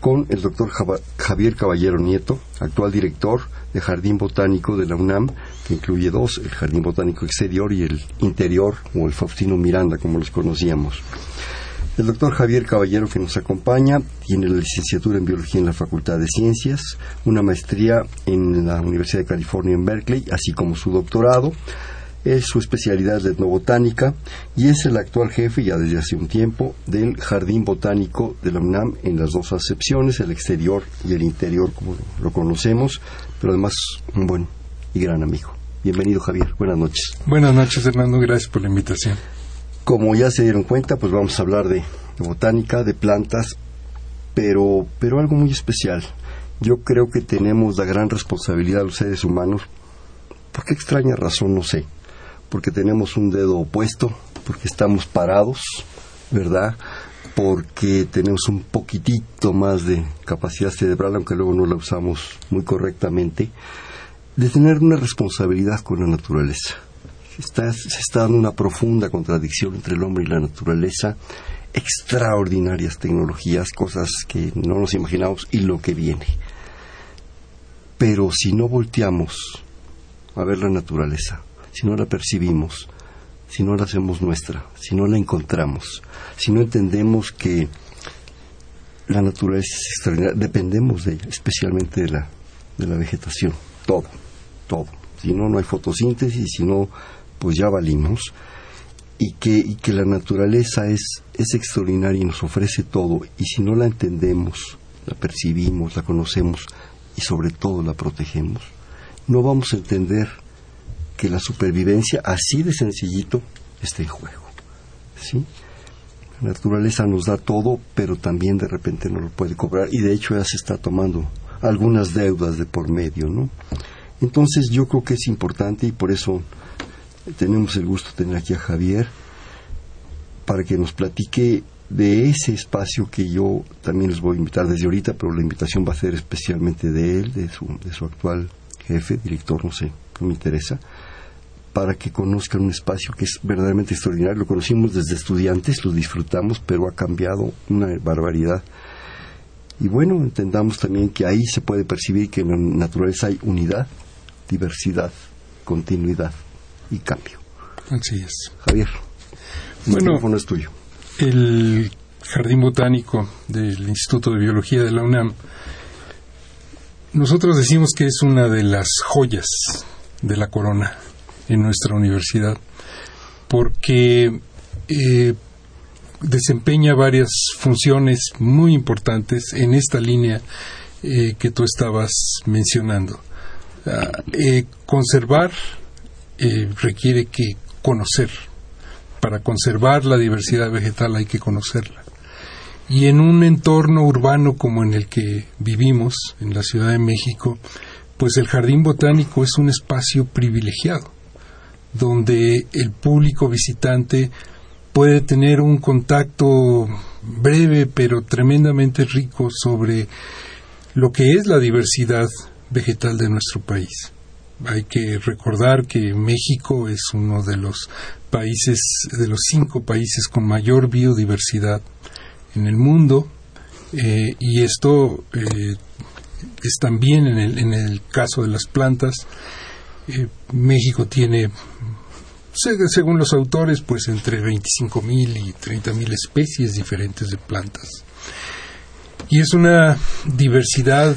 con el doctor Javier Caballero Nieto, actual director de Jardín Botánico de la UNAM, que incluye dos, el Jardín Botánico Exterior y el Interior, o el Faustino Miranda, como los conocíamos. El doctor Javier Caballero que nos acompaña tiene la licenciatura en Biología en la Facultad de Ciencias, una maestría en la Universidad de California en Berkeley, así como su doctorado. Es su especialidad de etnobotánica y es el actual jefe ya desde hace un tiempo del Jardín Botánico de la UNAM en las dos acepciones, el exterior y el interior como lo conocemos, pero además un buen y gran amigo. Bienvenido Javier, buenas noches. Buenas noches Hernando, gracias por la invitación. Como ya se dieron cuenta, pues vamos a hablar de, botánica, de plantas, pero, pero algo muy especial. Yo creo que tenemos la gran responsabilidad los seres humanos, por qué extraña razón, no sé, porque tenemos un dedo opuesto, porque estamos parados, ¿verdad? Porque tenemos un poquitito más de capacidad cerebral, aunque luego no la usamos muy correctamente, de tener una responsabilidad con la naturaleza se está dando una profunda contradicción entre el hombre y la naturaleza, extraordinarias tecnologías, cosas que no nos imaginamos y lo que viene. Pero si no volteamos a ver la naturaleza, si no la percibimos, si no la hacemos nuestra, si no la encontramos, si no entendemos que la naturaleza es extraordinaria, dependemos de ella, especialmente de la, de la vegetación, todo, todo. Si no, no hay fotosíntesis, si no pues ya valimos, y que, y que la naturaleza es, es extraordinaria y nos ofrece todo, y si no la entendemos, la percibimos, la conocemos y sobre todo la protegemos, no vamos a entender que la supervivencia, así de sencillito, está en juego. ¿Sí? La naturaleza nos da todo, pero también de repente no lo puede cobrar, y de hecho ya se está tomando algunas deudas de por medio, ¿no? Entonces yo creo que es importante y por eso tenemos el gusto de tener aquí a Javier para que nos platique de ese espacio que yo también les voy a invitar desde ahorita, pero la invitación va a ser especialmente de él, de su, de su actual jefe, director, no sé, no me interesa, para que conozcan un espacio que es verdaderamente extraordinario. Lo conocimos desde estudiantes, lo disfrutamos, pero ha cambiado una barbaridad. Y bueno, entendamos también que ahí se puede percibir que en la naturaleza hay unidad, diversidad, continuidad y cambio. Así es. Javier, bueno, es tuyo. El Jardín Botánico del Instituto de Biología de la UNAM, nosotros decimos que es una de las joyas de la corona en nuestra universidad, porque eh, desempeña varias funciones muy importantes en esta línea eh, que tú estabas mencionando. Ah, eh, conservar requiere que conocer. Para conservar la diversidad vegetal hay que conocerla. Y en un entorno urbano como en el que vivimos, en la Ciudad de México, pues el jardín botánico es un espacio privilegiado, donde el público visitante puede tener un contacto breve pero tremendamente rico sobre lo que es la diversidad vegetal de nuestro país. Hay que recordar que México es uno de los países, de los cinco países con mayor biodiversidad en el mundo, eh, y esto eh, es también en el, en el, caso de las plantas. Eh, México tiene, según los autores, pues entre 25.000 y 30.000 especies diferentes de plantas. Y es una diversidad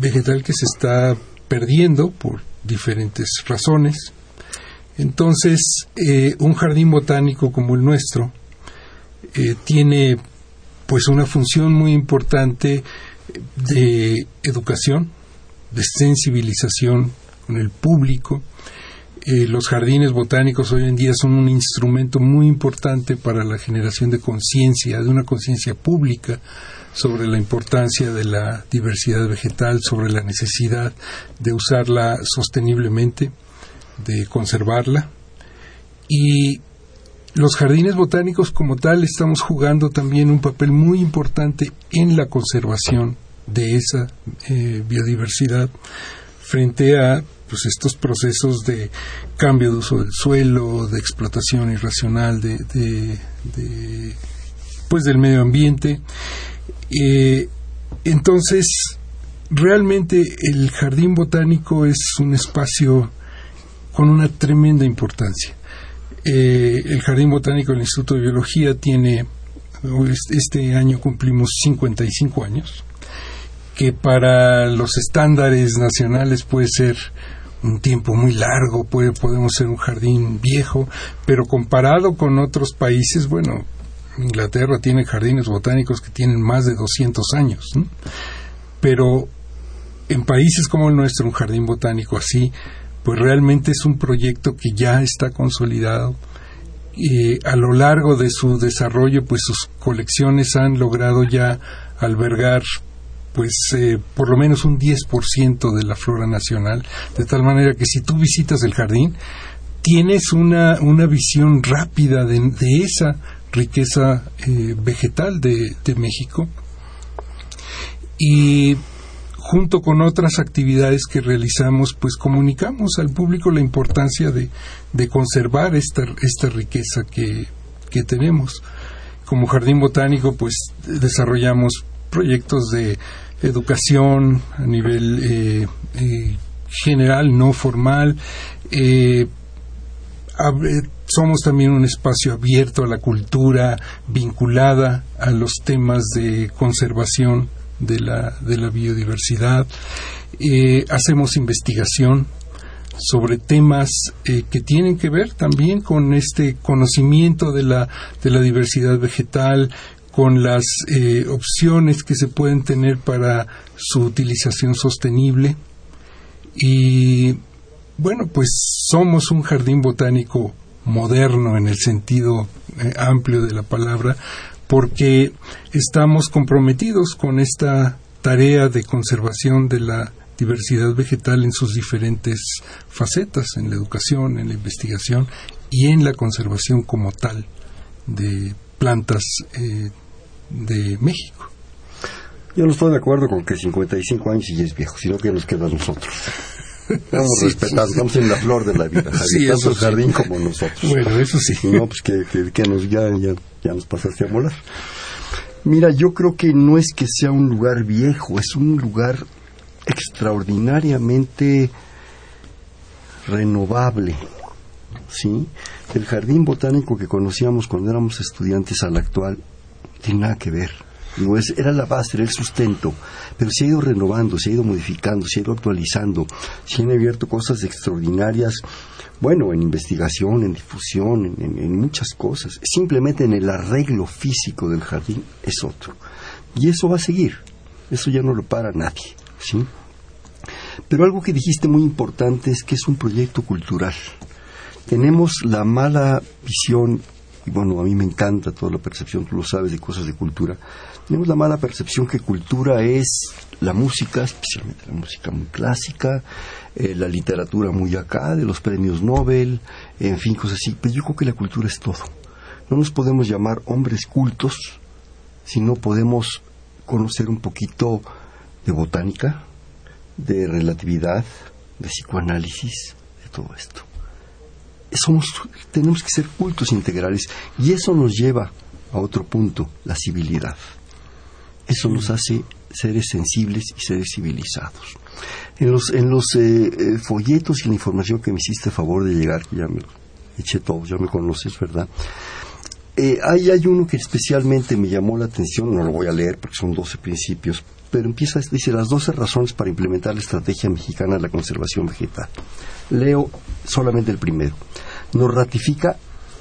vegetal que se está perdiendo por diferentes razones. Entonces, eh, un jardín botánico como el nuestro eh, tiene pues una función muy importante de educación, de sensibilización con el público. Eh, los jardines botánicos hoy en día son un instrumento muy importante para la generación de conciencia, de una conciencia pública sobre la importancia de la diversidad vegetal, sobre la necesidad de usarla sosteniblemente, de conservarla. Y los jardines botánicos como tal estamos jugando también un papel muy importante en la conservación de esa eh, biodiversidad frente a pues estos procesos de cambio de uso del suelo, de explotación irracional de, de, pues del medio ambiente. Eh, entonces, realmente el jardín botánico es un espacio con una tremenda importancia. Eh, el Jardín Botánico del Instituto de Biología tiene, este año cumplimos 55 años, que para los estándares nacionales puede ser un tiempo muy largo, puede, podemos ser un jardín viejo, pero comparado con otros países, bueno, Inglaterra tiene jardines botánicos que tienen más de 200 años, pero en países como el nuestro, un jardín botánico así, pues realmente es un proyecto que ya está consolidado. y a lo largo de su desarrollo, pues sus colecciones han logrado ya albergar pues eh, por lo menos un 10% de la flora nacional, de tal manera que si tú visitas el jardín, tienes una, una visión rápida de, esa riqueza eh, vegetal de, de México. Y junto con otras actividades que realizamos, pues comunicamos al público la importancia de, de conservar esta, esta riqueza que, que tenemos. Como jardín botánico, pues desarrollamos proyectos de educación a nivel eh, eh, general, no formal. Eh, somos también un espacio abierto a la cultura, vinculada a los temas de conservación de la, de la biodiversidad. hacemos investigación sobre temas que tienen que ver también con este conocimiento de la, de la diversidad vegetal, con las eh, opciones que se pueden tener para su utilización sostenible. Y bueno, pues somos un jardín botánico moderno en el sentido eh, amplio de la palabra, porque estamos comprometidos con esta tarea de conservación de la diversidad vegetal en sus diferentes facetas, en la educación, en la investigación y en la conservación como tal de plantas eh, de México. Yo no estoy de acuerdo con que 55 años y es viejo, sino que nos queda a nosotros. Estamos respetando, estamos en la flor de la vida, sí, tanto el jardín como nosotros. Bueno, eso sí. No, pues que, que, nos, ya, ya, nos pasaste a molar. Mira, yo creo que no es que sea un lugar viejo, es un lugar extraordinariamente renovable. ¿sí? El jardín botánico que conocíamos cuando éramos estudiantes al actual tiene nada que ver. No es, era la base, era el sustento, pero se ha ido renovando, se ha ido modificando, se ha ido actualizando, se han abierto cosas extraordinarias, bueno, en investigación, en difusión, en, muchas cosas. Simplemente en el arreglo físico del jardín es otro. Y eso va a seguir, eso ya no lo para nadie, ¿sí? Pero algo que dijiste muy importante es que es un proyecto cultural. Tenemos la mala visión y bueno, a mí me encanta toda la percepción, tú lo sabes, de cosas de cultura. Tenemos la mala percepción que cultura es la música, especialmente la música muy clásica, eh, la literatura muy acá, de los premios Nobel, en fin, cosas así. Pero yo creo que la cultura es todo. No nos podemos llamar hombres cultos si no podemos conocer un poquito de botánica, de relatividad, de psicoanálisis, de todo esto somos, tenemos que ser cultos integrales y eso nos lleva a otro punto, la civilidad. Eso nos hace seres sensibles y seres civilizados. En los, en los eh, eh, folletos y la información que me hiciste a favor de llegar, que ya me eché todos, ya me conoces, ¿verdad? Eh, hay uno que especialmente me llamó la atención, no lo voy a leer porque son 12 principios, pero empieza, dice, las 12 razones para implementar la estrategia mexicana de la conservación vegetal. Leo solamente el primero. Nos ratifica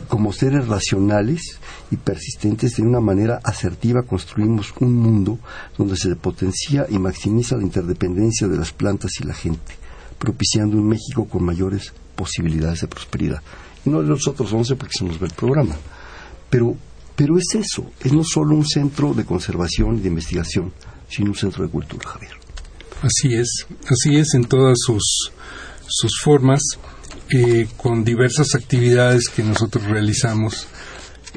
como seres racionales y persistentes de una manera asertiva construimos un mundo donde se potencia y maximiza la interdependencia de las plantas y la gente, propiciando un México con mayores posibilidades de prosperidad. Y no de los otros 11 porque se nos ve el programa. Pero Pero es eso, es no solo un centro de conservación y de investigación, sino un centro de cultura, Javier. Así es, así es en todas sus, sus formas, eh, con diversas actividades que nosotros realizamos.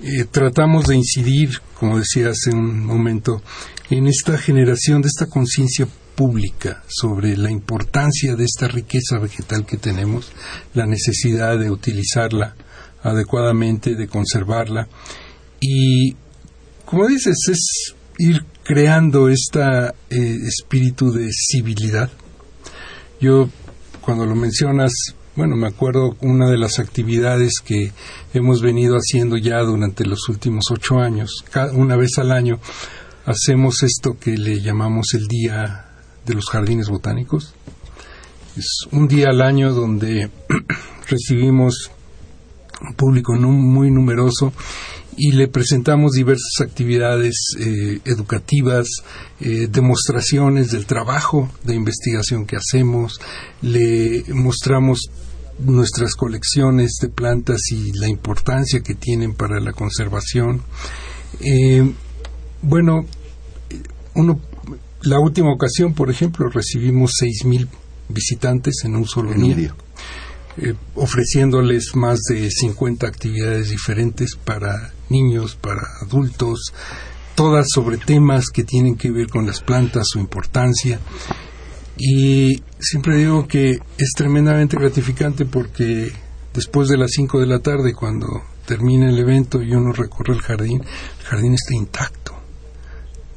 Eh, tratamos de incidir, como decía hace un momento, en esta generación de esta conciencia pública sobre la importancia de esta riqueza vegetal que tenemos, la necesidad de utilizarla adecuadamente, de conservarla. Y, como dices, es ir creando este espíritu de civilidad. Yo, cuando lo mencionas, bueno, me acuerdo una de las actividades que hemos venido haciendo ya durante los últimos ocho años. una vez al año hacemos esto que le llamamos el Día de los Jardines Botánicos. Es un día al año donde recibimos un público muy numeroso y le presentamos diversas actividades eh, educativas, eh, demostraciones del trabajo de investigación que hacemos, le mostramos nuestras colecciones de plantas y la importancia que tienen para la conservación. Eh, bueno, uno, la última ocasión, por ejemplo, recibimos 6.000 visitantes en un solo día. Eh, ofreciéndoles más de 50 actividades diferentes para niños, para adultos, todas sobre temas que tienen que ver con las plantas, su importancia. Y siempre digo que es tremendamente gratificante porque después de las 5 de la tarde, cuando termina el evento y uno recorre el jardín, el jardín está intacto.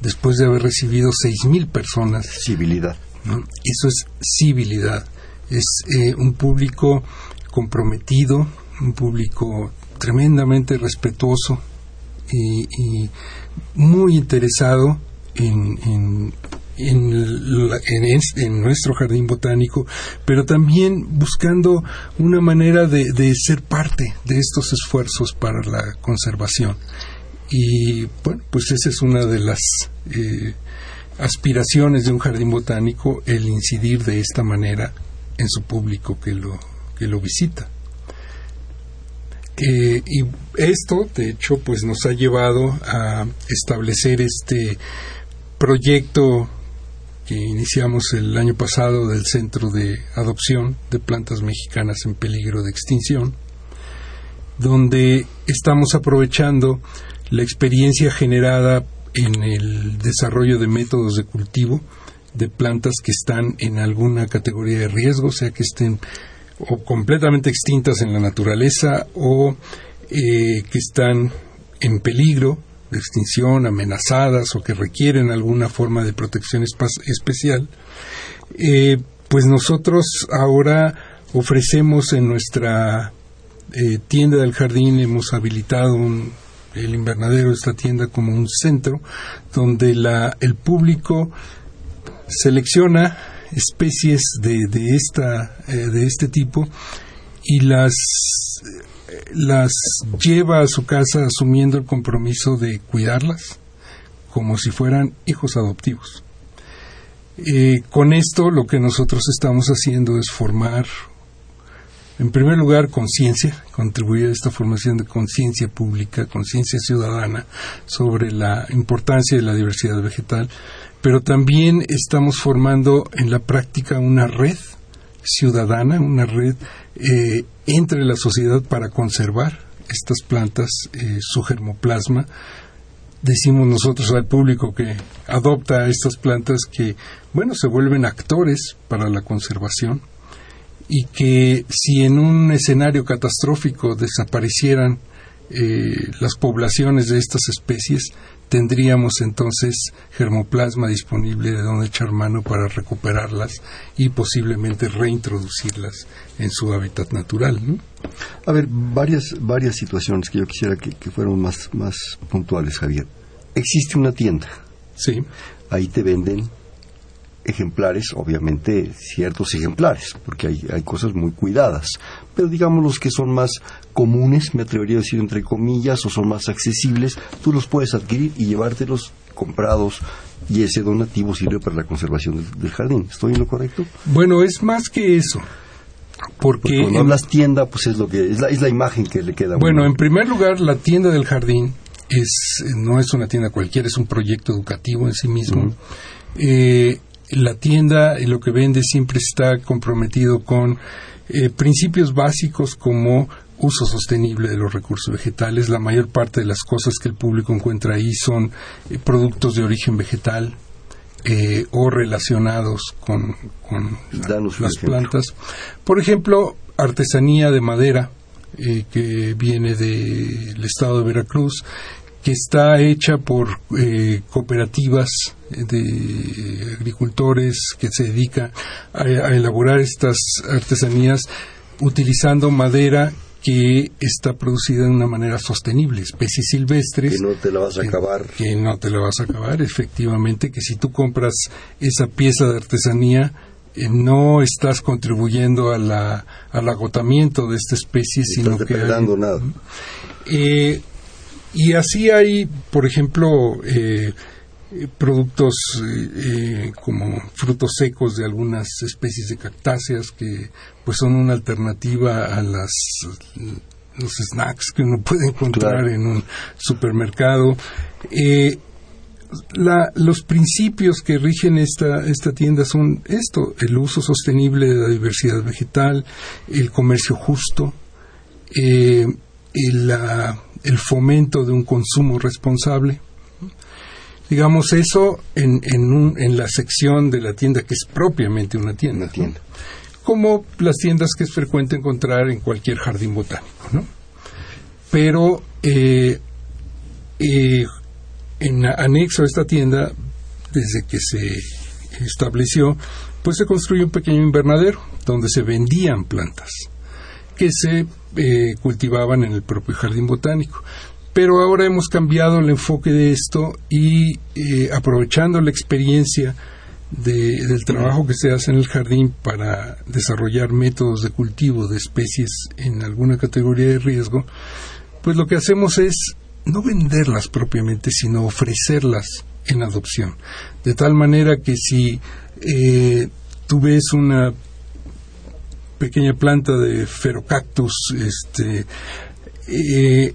Después de haber recibido 6.000 personas. Civilidad. Eso es civilidad es eh, un público comprometido, un público tremendamente respetuoso y, muy interesado en, en, nuestro jardín botánico, pero también buscando una manera de, ser parte de estos esfuerzos para la conservación. Y bueno, pues esa es una de las eh, aspiraciones de un jardín botánico, el incidir de esta manera en su público que lo, que lo visita. Eh, y esto, de hecho, pues nos ha llevado a establecer este proyecto que iniciamos el año pasado del Centro de Adopción de Plantas Mexicanas en Peligro de Extinción, donde estamos aprovechando la experiencia generada en el desarrollo de métodos de cultivo de plantas que están en alguna categoría de riesgo, sea que estén o completamente extintas en la naturaleza o eh, que están en peligro de extinción, amenazadas o que requieren alguna forma de protección especial, eh, pues nosotros ahora ofrecemos en nuestra eh, tienda del jardín, hemos habilitado el invernadero de esta tienda como un centro donde la, el público selecciona especies de, de, esta, eh, de este tipo y las, las lleva a su casa asumiendo el compromiso de cuidarlas como si fueran hijos adoptivos. Eh, con esto lo que nosotros estamos haciendo es formar, en primer lugar, conciencia, contribuir a esta formación de conciencia pública, conciencia ciudadana sobre la importancia de la diversidad vegetal, pero también estamos formando en la práctica una red ciudadana, una red eh, entre la sociedad para conservar estas plantas, eh, su germoplasma. Decimos nosotros al público que adopta estas plantas que, bueno, se vuelven actores para la conservación y que si en un escenario catastrófico desaparecieran eh, las poblaciones de estas especies, tendríamos entonces germoplasma disponible de donde echar mano para recuperarlas y posiblemente reintroducirlas en su hábitat natural. A ver, varias, varias situaciones que yo quisiera que, que fueran más, más puntuales, Javier. Existe una tienda. Sí. Ahí te venden ejemplares, obviamente ciertos ejemplares, porque hay, hay cosas muy cuidadas, pero digamos los que son más comunes, me atrevería a decir entre comillas, o son más accesibles, tú los puedes adquirir y llevártelos comprados y ese donativo sirve para la conservación del, jardín. ¿Estoy en lo correcto? Bueno, es más que eso. Porque, cuando hablas tienda, pues es lo que es la, es la imagen que le queda. Bueno, en primer lugar, la tienda del jardín es, no es una tienda cualquiera, es un proyecto educativo en sí mismo. Eh, la tienda lo que vende siempre está comprometido con eh, principios básicos como uso sostenible de los recursos vegetales. La mayor parte de las cosas que el público encuentra ahí son eh, productos de origen vegetal eh, o relacionados con, las plantas. Por ejemplo, artesanía de madera eh, que viene del estado de Veracruz, que está hecha por cooperativas de agricultores que se dedican a elaborar estas artesanías utilizando madera que está producida de una manera sostenible, especies silvestres. Que no te la vas a acabar. Que no te la vas a acabar, efectivamente, que si tú compras esa pieza de artesanía, eh, no estás contribuyendo a la, al agotamiento de esta especie, sino que... nada. Eh, y así hay, por ejemplo, eh, productos eh, como frutos secos de algunas especies de cactáceas que pues son una alternativa a las los snacks que uno puede encontrar en un supermercado. Eh, los principios que rigen esta, esta tienda son esto, el uso sostenible de la diversidad vegetal, el comercio justo, eh, el, el fomento de un consumo responsable digamos eso en, en, en, la sección de la tienda que es propiamente una tienda, tienda. como las tiendas que es frecuente encontrar en cualquier jardín botánico, ¿no? Pero eh, eh, en anexo a esta tienda, desde que se estableció, pues se construyó un pequeño invernadero donde se vendían plantas que se eh, cultivaban en el propio jardín botánico. Pero ahora hemos cambiado el enfoque de esto y eh, aprovechando la experiencia del trabajo que se hace en el jardín para desarrollar métodos de cultivo de especies en alguna categoría de riesgo, pues lo que hacemos es no venderlas propiamente, sino ofrecerlas en adopción. De tal manera que si eh, tú ves una pequeña planta de ferocactus, este, eh,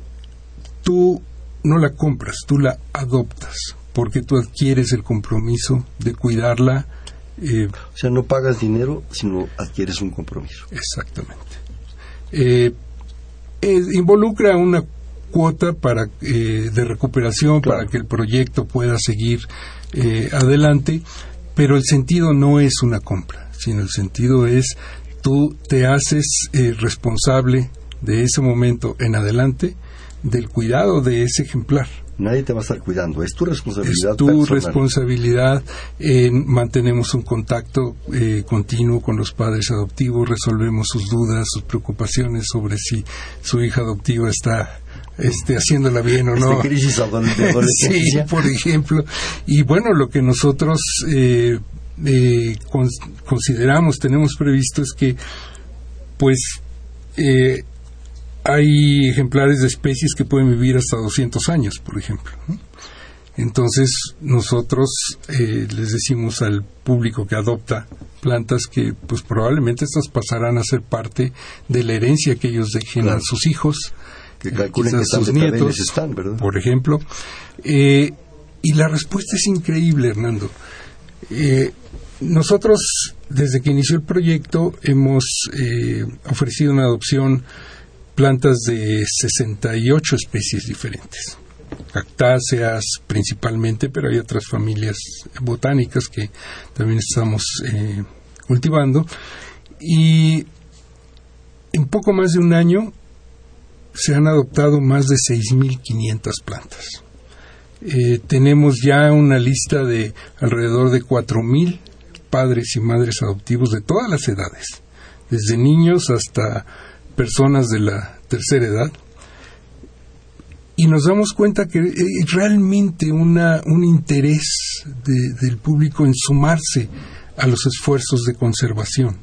tú no la compras, tú la adoptas, porque tú adquieres el compromiso de cuidarla. Eh, o sea, no pagas dinero, sino adquieres un compromiso. Exactamente. Eh, involucra una cuota para, eh, de recuperación para que el proyecto pueda seguir adelante, pero el sentido no es una compra, sino el sentido es tú te haces responsable de ese momento en adelante del cuidado de ese ejemplar. Nadie te va a estar cuidando, es tu responsabilidad. Es tu responsabilidad. mantenemos un contacto eh, continuo con los padres adoptivos, resolvemos sus dudas, sus preocupaciones sobre si su hija adoptiva está este, haciéndola bien o no. crisis sí, por ejemplo. Y bueno, lo que nosotros eh, eh, consideramos, tenemos previsto es que, pues, eh, hay ejemplares de especies que pueden vivir hasta 200 años, por ejemplo. Entonces, nosotros eh, les decimos al público que adopta plantas que, pues probablemente estas pasarán a ser parte de la herencia que ellos dejen a sus hijos, que calculen que sus nietos, están, por ejemplo. Eh, y la respuesta es increíble, Hernando. Eh, nosotros, desde que inició el proyecto, hemos ofrecido una adopción plantas de 68 especies diferentes. Cactáceas principalmente, pero hay otras familias botánicas que también estamos eh, cultivando. Y en poco más de un año se han adoptado más de 6.500 plantas. Eh, tenemos ya una lista de alrededor de 4.000 padres y madres adoptivos de todas las edades, desde niños hasta personas de la tercera edad y nos damos cuenta que es realmente una, un interés del público en sumarse a los esfuerzos de conservación.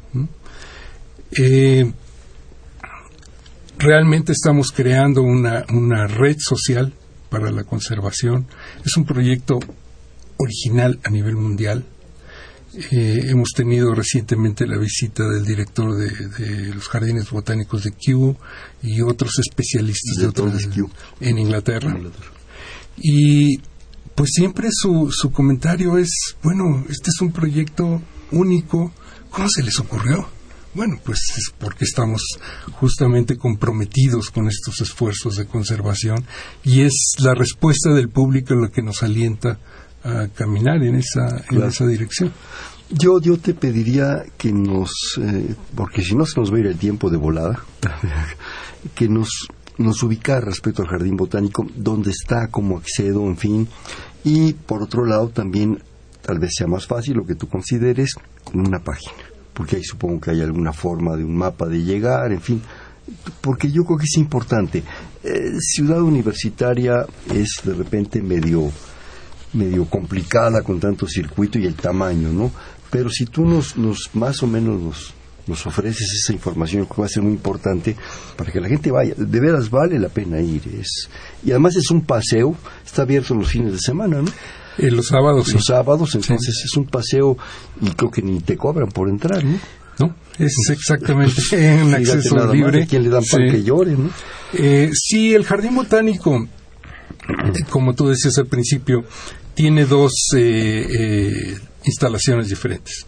Eh, realmente estamos creando una, una red social para la conservación. Es un proyecto original a nivel mundial. Eh, hemos tenido recientemente la visita del director de, los jardines botánicos de Kew y otros especialistas de, otros, en Inglaterra. Y pues siempre su, su comentario es, bueno, este es un proyecto único, ¿cómo se les ocurrió? Bueno, pues es porque estamos justamente comprometidos con estos esfuerzos de conservación y es la respuesta del público lo que nos alienta a caminar en esa, en esa dirección. Yo, yo te pediría que nos, eh, porque si no se nos va a ir el tiempo de volada, que nos, nos ubicara respecto al jardín botánico, dónde está, cómo accedo, en fin. Y por otro lado también, tal vez sea más fácil lo que tú consideres, con una página, porque ahí supongo que hay alguna forma de un mapa de llegar, en fin. Porque yo creo que es importante. Eh, ciudad universitaria es de repente medio medio complicada con tanto circuito y el tamaño, ¿no? Pero si tú nos, nos más o menos nos, nos ofreces esa información que va a ser muy importante para que la gente vaya. De veras vale la pena ir. Es, y además es un paseo, está abierto los fines de semana, ¿no? Eh, los sábados. Los sábados, entonces es un paseo y creo que ni te cobran por entrar, ¿no? No, es exactamente un acceso libre. ¿Quién le dan para que llore, no? Eh, sí, el jardín botánico, como tú decías al principio, tiene dos eh, eh, instalaciones diferentes.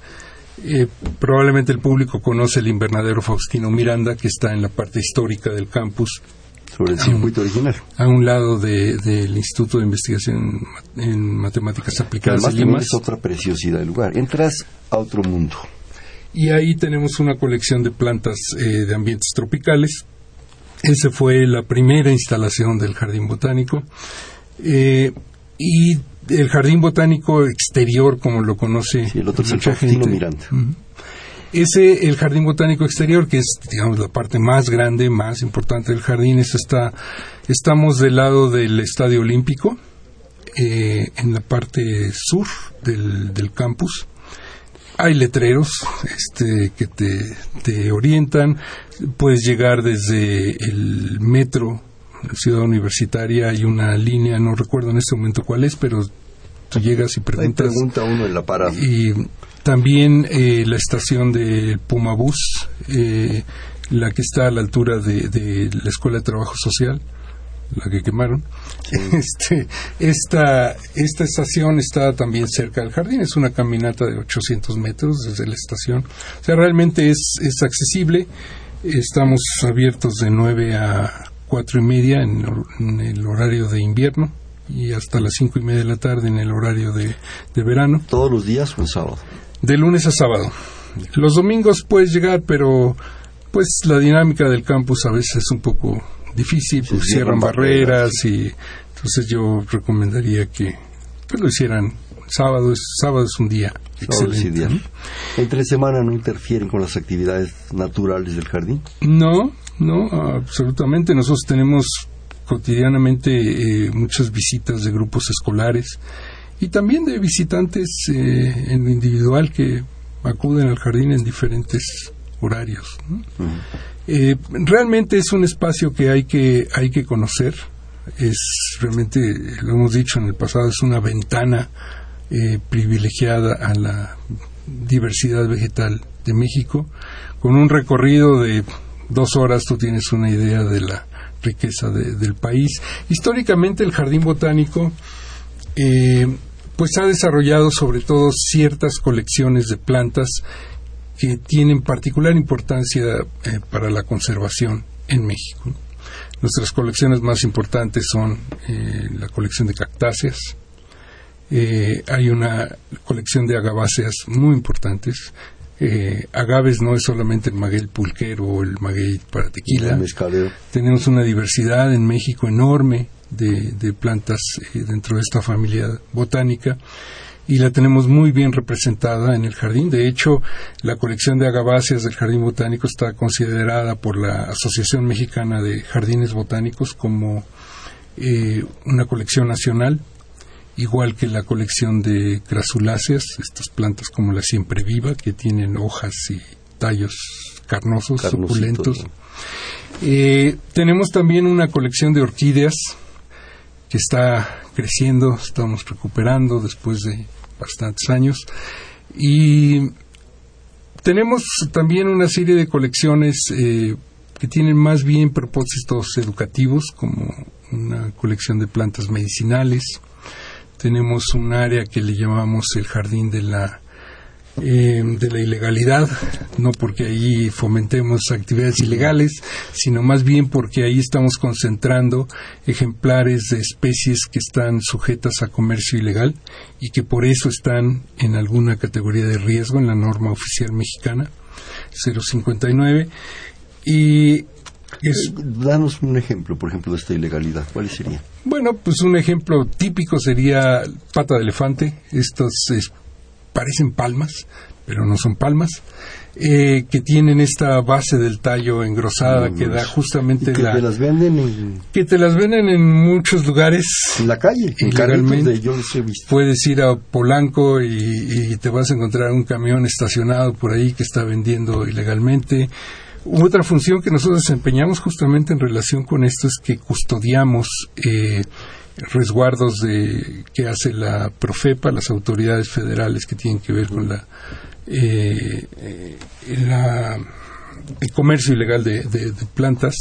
Eh, probablemente el público conoce el invernadero Faustino Miranda, que está en la parte histórica del campus. Sobre el circuito original. A un lado del Instituto de Investigación en Matemáticas Aplicadas. Además, es otra preciosidad del lugar. Entras a otro mundo. Y ahí tenemos una colección de plantas de ambientes tropicales. Esa fue la primera instalación del Jardín Botánico. y el jardín botánico exterior, como lo conoce el otro mucha gente. Miranda. Ese, el jardín botánico exterior, que es, digamos, la parte más grande, más importante del jardín, es está, estamos del lado del Estadio Olímpico, eh, en la parte sur del, del campus. Hay letreros este, que te, te orientan. Puedes llegar desde el metro Ciudad Universitaria hay una línea, no recuerdo en este momento cuál es, pero tú llegas y preguntas. pregunta uno en la parada. Y también eh, la estación de Pumabús, eh, la que está a la altura de, la Escuela de Trabajo Social, la que quemaron. Este, esta, esta estación está también cerca del jardín, es una caminata de 800 metros desde la estación. O sea, realmente es, es accesible. Estamos abiertos de 9 a cuatro y media en, el horario de invierno y hasta las cinco y media de la tarde en el horario de, verano. ¿Todos los días o el sábado? De lunes a sábado. Los domingos puedes llegar, pero pues la dinámica del campus a veces es un poco difícil, pues, cierran, barreras, y entonces yo recomendaría que, que lo hicieran sábado es, sábado es un día excelente. ¿Entre semana no interfieren con las actividades naturales del jardín? No, no, absolutamente. Nosotros tenemos cotidianamente eh, muchas visitas de grupos escolares y también de visitantes eh, en lo individual que acuden al jardín en diferentes horarios. Eh, realmente es un espacio que hay que hay que conocer. Es realmente, lo hemos dicho en el pasado, es una ventana privilegiada a la diversidad vegetal de México, con un recorrido de dos horas tú tienes una idea de la riqueza del país. Históricamente el jardín botánico eh, pues ha desarrollado sobre todo ciertas colecciones de plantas que tienen particular importancia eh, para la conservación en México. Nuestras colecciones más importantes son eh, la colección de cactáceas, hay una colección de agaváceas muy importantes, eh, agaves no es solamente el maguey pulquero o el maguey para tequila. Tenemos una diversidad en México enorme de, plantas eh, dentro de esta familia botánica y la tenemos muy bien representada en el jardín. De hecho, la colección de agaváceas del Jardín Botánico está considerada por la Asociación Mexicana de Jardines Botánicos como eh, una colección nacional igual que la colección de crasuláceas, estas plantas como la siempre viva, que tienen hojas y tallos carnosos, suculentos. Eh, tenemos también una colección de orquídeas que está creciendo, estamos recuperando después de bastantes años. Y tenemos también una serie de colecciones eh, que tienen más bien propósitos educativos, como una colección de plantas medicinales. Tenemos un área que le llamamos el jardín de la eh, de la ilegalidad, no porque ahí fomentemos actividades ilegales, sino más bien porque ahí estamos concentrando ejemplares de especies que están sujetas a comercio ilegal y que por eso están en alguna categoría de riesgo en la norma oficial mexicana 059 y es, Danos un ejemplo, por ejemplo, de esta ilegalidad. ¿Cuál sería? Bueno, pues un ejemplo típico sería pata de elefante. Estos parecen palmas, pero no son palmas, eh, que tienen esta base del tallo engrosada que da justamente que te las venden en... que te las venden en muchos lugares en la calle ilegalmente yo he visto. puedes ir a Polanco y, y, te vas a encontrar un camión estacionado por ahí que está vendiendo ilegalmente otra función que nosotros desempeñamos justamente en relación con esto es que custodiamos eh, resguardos de que hace la Profepa, las autoridades federales que tienen que ver con la, eh, eh, el comercio ilegal de, plantas.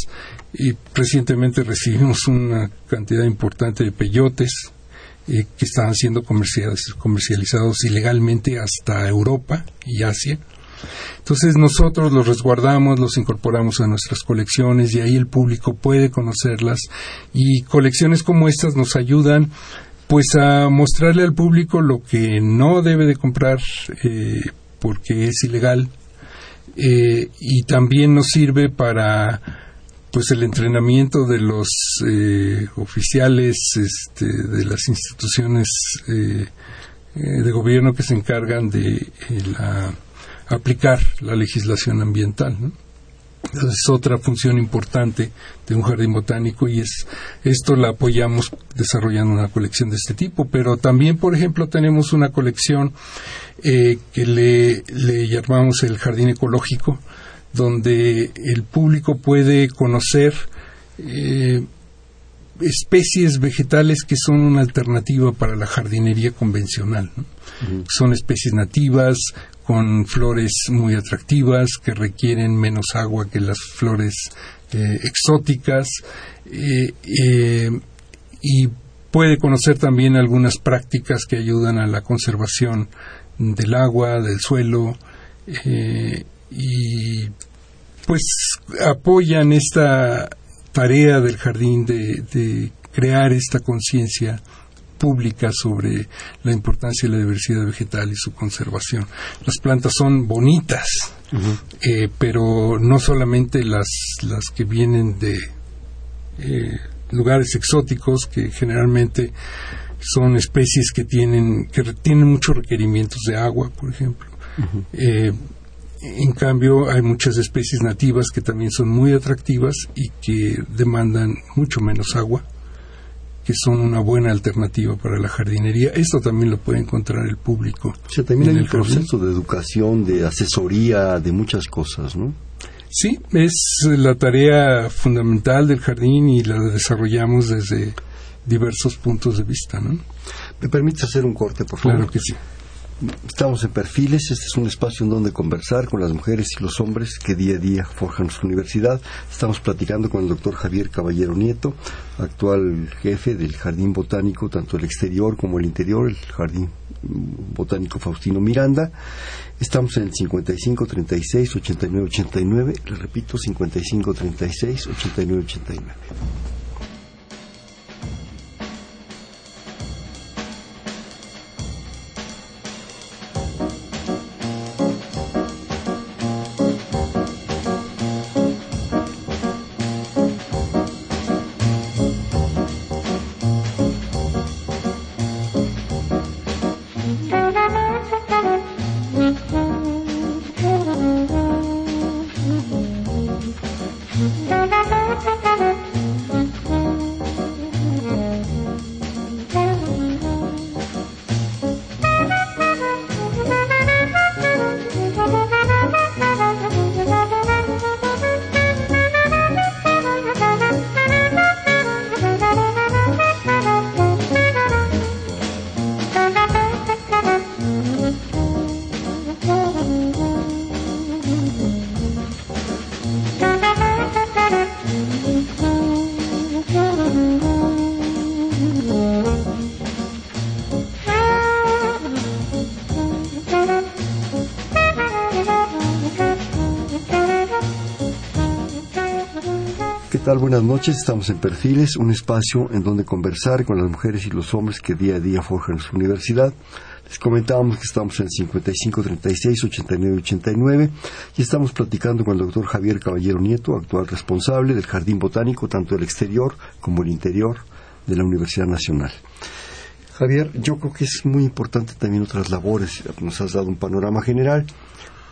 Y recientemente recibimos una cantidad importante de peyotes eh, que estaban siendo comercializados ilegalmente hasta Europa y Asia entonces nosotros los resguardamos, los incorporamos a nuestras colecciones y ahí el público puede conocerlas. Y colecciones como estas nos ayudan pues a mostrarle al público lo que no debe de comprar eh, porque es ilegal eh, y también nos sirve para pues el entrenamiento de los eh, oficiales este, de las instituciones de gobierno que se encargan de la aplicar la legislación ambiental. es otra función importante de un jardín botánico y es esto la apoyamos desarrollando una colección de este tipo. Pero también, por ejemplo, tenemos una colección eh, que le, le llamamos el jardín ecológico, donde el público puede conocer eh, especies vegetales que son una alternativa para la jardinería convencional. Son especies nativas con flores muy atractivas que requieren menos agua que las flores eh, exóticas. Eh, eh, y puede conocer también algunas prácticas que ayudan a la conservación del agua, del suelo y pues apoyan esta tarea del jardín de crear esta conciencia pública sobre la importancia de la diversidad vegetal y su conservación. Las plantas son bonitas, eh, pero no solamente las, las que vienen de eh, lugares exóticos, que generalmente son especies que tienen, que tienen muchos requerimientos de agua, por ejemplo. Eh, en cambio, hay muchas especies nativas que también son muy atractivas y que demandan mucho menos agua que son una buena alternativa para la jardinería. Esto también lo puede encontrar el público. O sea, también hay un proceso de educación, de asesoría, de muchas cosas, ¿no? Sí, es la tarea fundamental del jardín y la desarrollamos desde diversos puntos de vista, ¿no? ¿Me permites hacer un corte, por favor? Claro que sí. Estamos en Perfiles, este es un espacio en donde conversar con las mujeres y los hombres que día a día forjan su universidad. Estamos platicando con el doctor Javier Caballero Nieto, actual jefe del Jardín Botánico, tanto el exterior como el interior, el Jardín Botánico Faustino Miranda. Estamos en el 55 36 89 89, le repito, 55 36 89 89. Buenas noches, estamos en Perfiles, un espacio en donde conversar con las mujeres y los hombres que día a día forjan su universidad. Les comentábamos que estamos en 5536-8989 y estamos platicando con el doctor Javier Caballero Nieto, actual responsable del Jardín Botánico, tanto el exterior como el interior de la Universidad Nacional. Javier, yo creo que es muy importante también otras labores. Nos has dado un panorama general,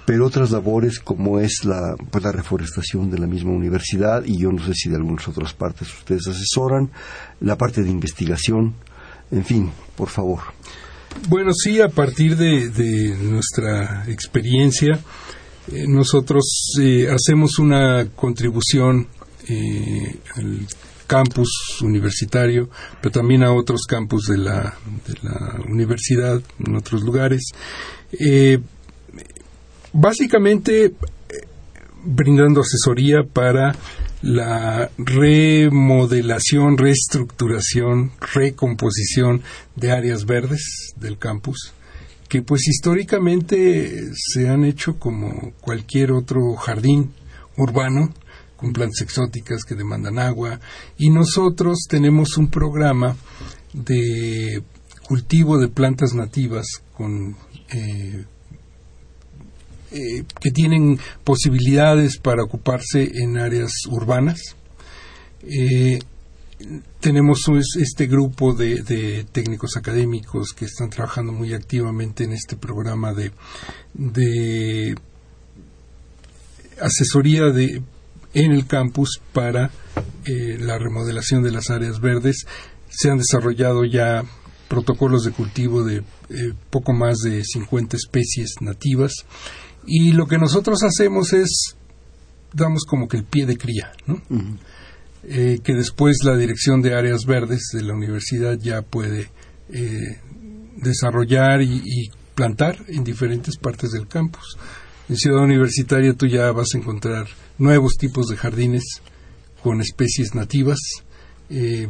pero otras labores como es la, pues, la reforestación de la misma universidad y yo no sé si de algunas otras partes ustedes asesoran, la parte de investigación, en fin, por favor. Bueno, sí, a partir de, nuestra experiencia, eh, nosotros eh, hacemos una contribución eh, al campus universitario, pero también a otros campus de la, de la universidad, en otros lugares. Básicamente, brindando asesoría para la remodelación, reestructuración, recomposición de áreas verdes del campus, que pues históricamente se han hecho como cualquier otro jardín urbano, con plantas exóticas que demandan agua, y nosotros tenemos un programa de cultivo de plantas nativas con eh, eh, que tienen posibilidades para ocuparse en áreas urbanas. Eh, tenemos este grupo de, técnicos académicos que están trabajando muy activamente en este programa de, asesoría de, en el campus para eh, la remodelación de las áreas verdes. Se han desarrollado ya protocolos de cultivo de poco más de 50 especies nativas y lo que nosotros hacemos es, damos como que el pie de cría, ¿no? Eh, que después la Dirección de Áreas Verdes de la universidad ya puede eh, desarrollar y, plantar en diferentes partes del campus. En Ciudad Universitaria tú ya vas a encontrar nuevos tipos de jardines con especies nativas, eh,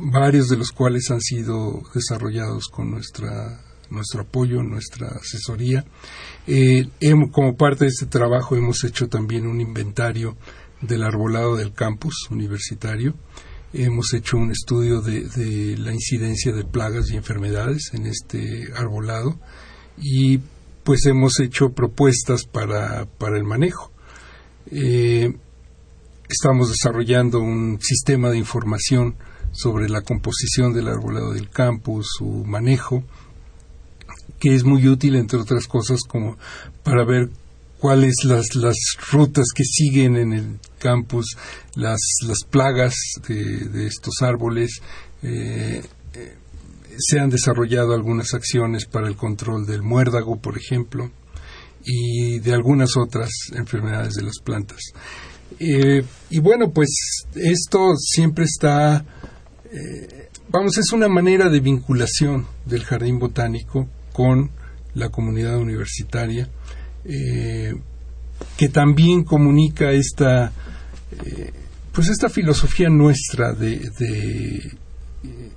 varios de los cuales han sido desarrollados con nuestra nuestro apoyo, nuestra asesoría. Eh, como parte de este trabajo hemos hecho también un inventario del arbolado del campus universitario. Hemos hecho un estudio de, la incidencia de plagas y enfermedades en este arbolado y pues hemos hecho propuestas para, el manejo. Eh, estamos desarrollando un sistema de información sobre la composición del arbolado del campus, su manejo, que es muy útil, entre otras cosas, como para ver cuáles las, las rutas que siguen en el campus, las, las plagas de, estos árboles. Eh, eh, se han desarrollado algunas acciones para el control del muérdago, por ejemplo, y de algunas otras enfermedades de las plantas. Eh, y bueno, pues esto siempre está, vamos, es una manera de vinculación del jardín botánico con la comunidad universitaria, eh, que también comunica esta, eh, pues esta filosofía nuestra de, eh,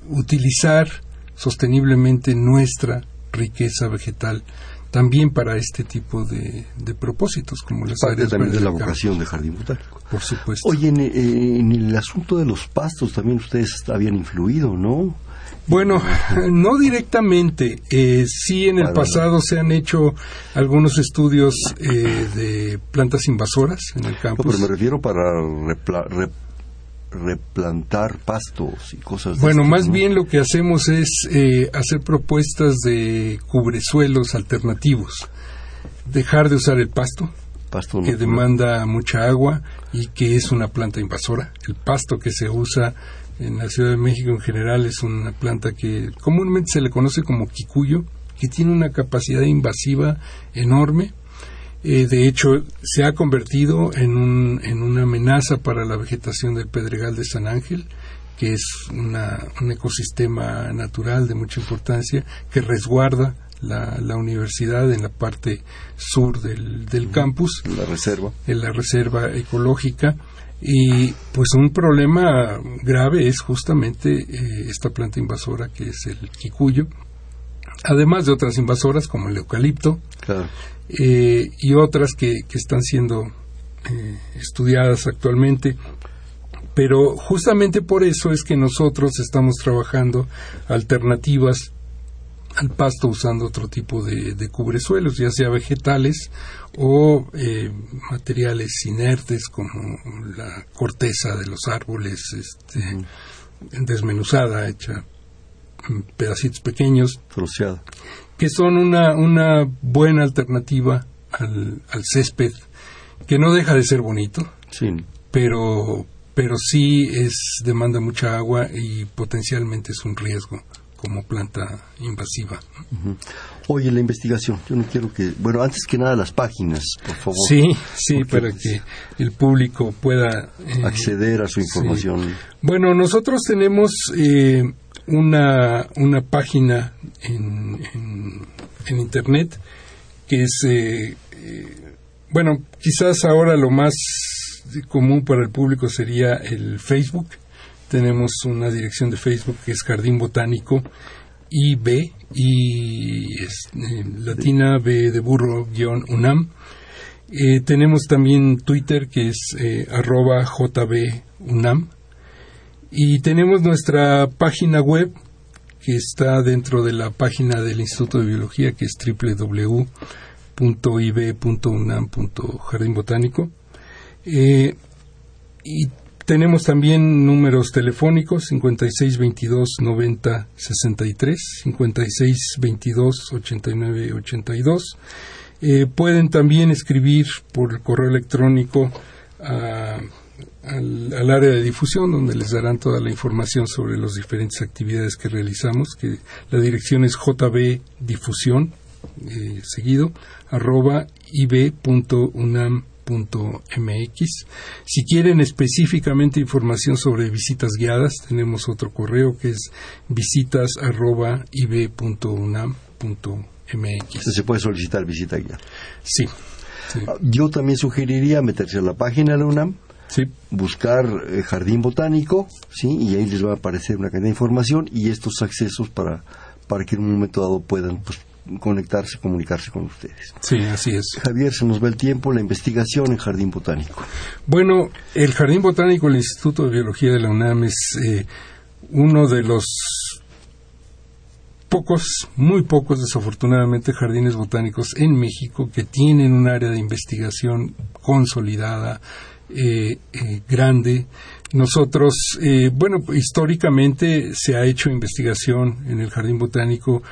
utilizar sosteniblemente nuestra riqueza vegetal también para este tipo de, propósitos como las Parte también de la vocación de jardín botánico. Por supuesto. Oye en, en, el asunto de los pastos también ustedes habían influido no bueno, no directamente. Eh, sí, en el pasado se han hecho algunos estudios eh, de plantas invasoras en el campo. pero me refiero para replantar pastos y cosas. Bueno, más bien lo que hacemos es eh, hacer propuestas de cubresuelos alternativos. Dejar de usar el pasto, pasto que demanda mucha agua y que es una planta invasora. El pasto que se usa en la Ciudad de México en general es una planta que comúnmente se le conoce como kikuyo, que tiene una capacidad invasiva enorme. Eh, de hecho, se ha convertido en, un, en una amenaza para la vegetación del Pedregal de San Ángel, que es una, un ecosistema natural de mucha importancia que resguarda la, la, universidad en la parte sur del, del campus. La reserva. En la reserva ecológica. Y pues un problema grave es justamente eh, esta planta invasora que es el kikuyo, además de otras invasoras como el eucalipto eh, y otras que, que están siendo eh, estudiadas actualmente. Pero justamente por eso es que nosotros estamos trabajando alternativas al pasto usando otro tipo de, de cubresuelos, ya sea vegetales o eh, materiales inertes como la corteza de los árboles este, desmenuzada, hecha en pedacitos pequeños, Troceada. que son una, una buena alternativa al, al césped, que no deja de ser bonito, Sí. pero, pero sí es demanda mucha agua y potencialmente es un riesgo como planta invasiva. Oye, la investigación, yo no quiero que... Bueno, antes que nada las páginas, por favor. Sí, sí, para que el público pueda eh, Acceder a su sí. información. Bueno, nosotros tenemos eh, una, una página en, en, en Internet que es, eh, eh, bueno, quizás ahora lo más común para el público sería el Facebook. Tenemos una dirección de Facebook que es Jardín Botánico IB y es, eh, latina B de burro guion UNAM. Eh, tenemos también Twitter que es eh, arroba JB UNAM. Y tenemos nuestra página web que está dentro de la página del Instituto de Biología que es www.ib.unam.jardín botánico. Eh, y tenemos también números telefónicos 5622 90 63, 5622 89 82. Eh, pueden también escribir por correo electrónico a- al, área de difusión donde les darán toda la información sobre las diferentes actividades que realizamos que la dirección es jbdifusión eh, seguido arroba ib.unam.mx si quieren específicamente información sobre visitas guiadas tenemos otro correo que es visitas arroba ib.unam.mx Entonces, se puede solicitar visita guiada. sí sí, Yo también sugeriría meterse a la página de la UNAM, sí. buscar eh, Jardín Botánico, ¿sí? Y ahí les va a aparecer una cantidad de información y estos accesos para, para que en un momento dado puedan pues, conectarse, comunicarse con ustedes. Sí, así es. Javier, se nos va el tiempo, la investigación en Jardín Botánico. Bueno, el Jardín Botánico del Instituto de Biología de la UNAM es eh, uno de los pocos, muy pocos desafortunadamente, jardines botánicos en México que tienen un área de investigación consolidada, eh, eh, grande. Nosotros, eh, bueno, históricamente se ha hecho investigación en el Jardín Botánico